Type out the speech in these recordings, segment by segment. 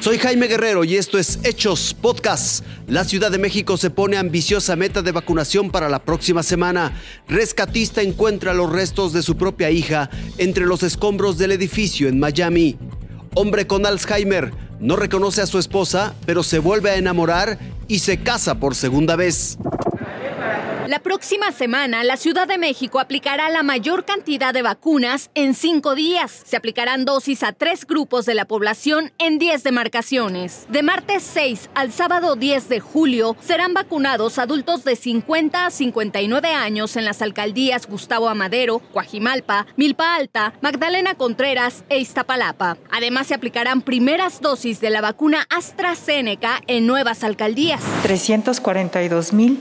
Soy Jaime Guerrero y esto es Hechos Podcast. La Ciudad de México se pone ambiciosa meta de vacunación para la próxima semana. Rescatista encuentra los restos de su propia hija entre los escombros del edificio en Miami. Hombre con Alzheimer no reconoce a su esposa, pero se vuelve a enamorar y se casa por segunda vez. La próxima semana, la Ciudad de México aplicará la mayor cantidad de vacunas en cinco días. Se aplicarán dosis a tres grupos de la población en 10 demarcaciones. De martes 6 al sábado 10 de julio, serán vacunados adultos de 50 a 59 años en las alcaldías Gustavo Amadero, Coajimalpa, Milpa Alta, Magdalena Contreras e Iztapalapa. Además, se aplicarán primeras dosis de la vacuna AstraZeneca en nuevas alcaldías. 342 mil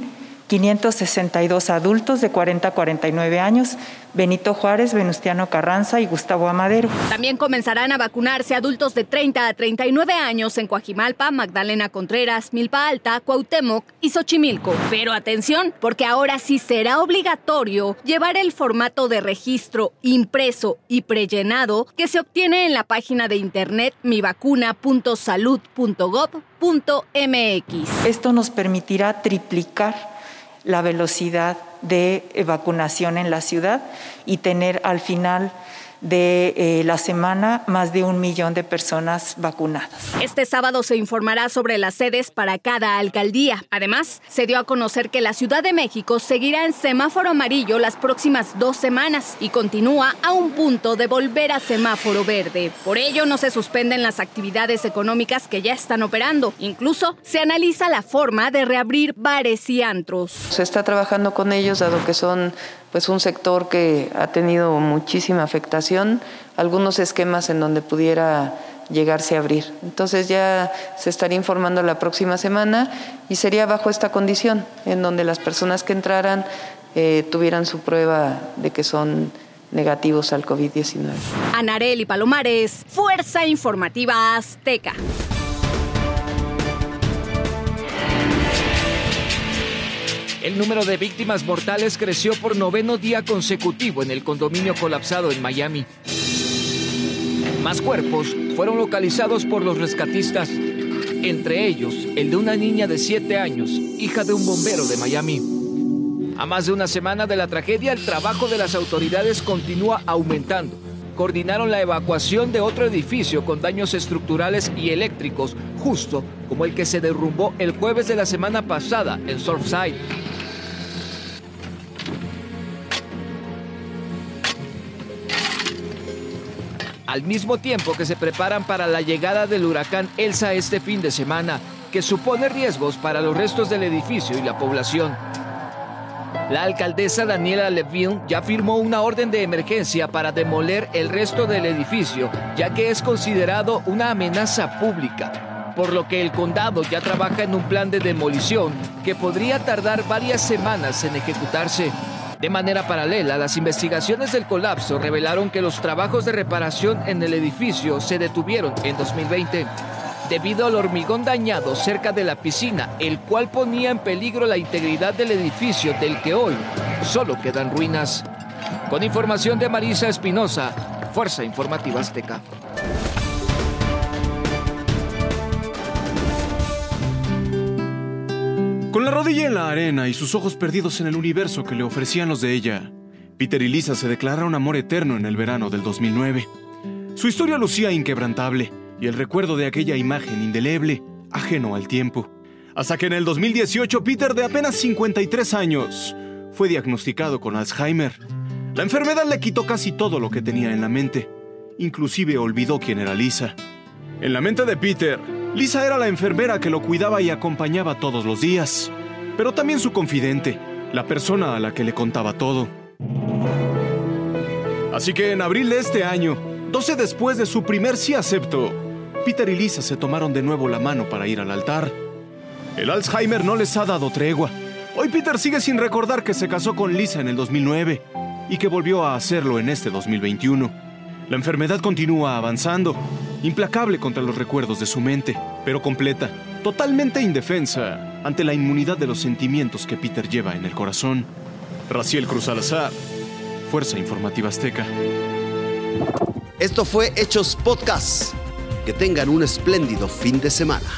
562 adultos de 40 a 49 años, Benito Juárez, Venustiano Carranza y Gustavo Amadero. También comenzarán a vacunarse adultos de 30 a 39 años en Coajimalpa, Magdalena Contreras, Milpa Alta, Cuauhtémoc y Xochimilco. Pero atención, porque ahora sí será obligatorio llevar el formato de registro impreso y prellenado que se obtiene en la página de internet mivacuna.salud.gov.mx. Esto nos permitirá triplicar la velocidad de vacunación en la ciudad y tener al final de eh, la semana más de un millón de personas vacunadas. Este sábado se informará sobre las sedes para cada alcaldía. Además, se dio a conocer que la Ciudad de México seguirá en semáforo amarillo las próximas dos semanas y continúa a un punto de volver a semáforo verde. Por ello, no se suspenden las actividades económicas que ya están operando. Incluso se analiza la forma de reabrir bares y antros. Se está trabajando con ellos, dado que son pues un sector que ha tenido muchísima afectación, algunos esquemas en donde pudiera llegarse a abrir. Entonces ya se estaría informando la próxima semana y sería bajo esta condición, en donde las personas que entraran eh, tuvieran su prueba de que son negativos al COVID-19. Anarel y Palomares, Fuerza Informativa Azteca. El número de víctimas mortales creció por noveno día consecutivo en el condominio colapsado en Miami. Más cuerpos fueron localizados por los rescatistas, entre ellos el de una niña de 7 años, hija de un bombero de Miami. A más de una semana de la tragedia, el trabajo de las autoridades continúa aumentando. Coordinaron la evacuación de otro edificio con daños estructurales y eléctricos, justo como el que se derrumbó el jueves de la semana pasada en Surfside. Al mismo tiempo que se preparan para la llegada del huracán Elsa este fin de semana, que supone riesgos para los restos del edificio y la población. La alcaldesa Daniela Levine ya firmó una orden de emergencia para demoler el resto del edificio, ya que es considerado una amenaza pública, por lo que el condado ya trabaja en un plan de demolición que podría tardar varias semanas en ejecutarse. De manera paralela, las investigaciones del colapso revelaron que los trabajos de reparación en el edificio se detuvieron en 2020 debido al hormigón dañado cerca de la piscina, el cual ponía en peligro la integridad del edificio del que hoy solo quedan ruinas. Con información de Marisa Espinosa, Fuerza Informativa Azteca. Con la rodilla en la arena y sus ojos perdidos en el universo que le ofrecían los de ella, Peter y Lisa se declararon amor eterno en el verano del 2009. Su historia lucía inquebrantable y el recuerdo de aquella imagen indeleble, ajeno al tiempo. Hasta que en el 2018 Peter, de apenas 53 años, fue diagnosticado con Alzheimer. La enfermedad le quitó casi todo lo que tenía en la mente, inclusive olvidó quién era Lisa. En la mente de Peter, Lisa era la enfermera que lo cuidaba y acompañaba todos los días, pero también su confidente, la persona a la que le contaba todo. Así que en abril de este año, 12 después de su primer sí acepto, Peter y Lisa se tomaron de nuevo la mano para ir al altar. El Alzheimer no les ha dado tregua. Hoy Peter sigue sin recordar que se casó con Lisa en el 2009 y que volvió a hacerlo en este 2021. La enfermedad continúa avanzando implacable contra los recuerdos de su mente, pero completa, totalmente indefensa ante la inmunidad de los sentimientos que Peter lleva en el corazón. Raciel Cruz Alazar, Fuerza Informativa Azteca. Esto fue Hechos Podcast. Que tengan un espléndido fin de semana.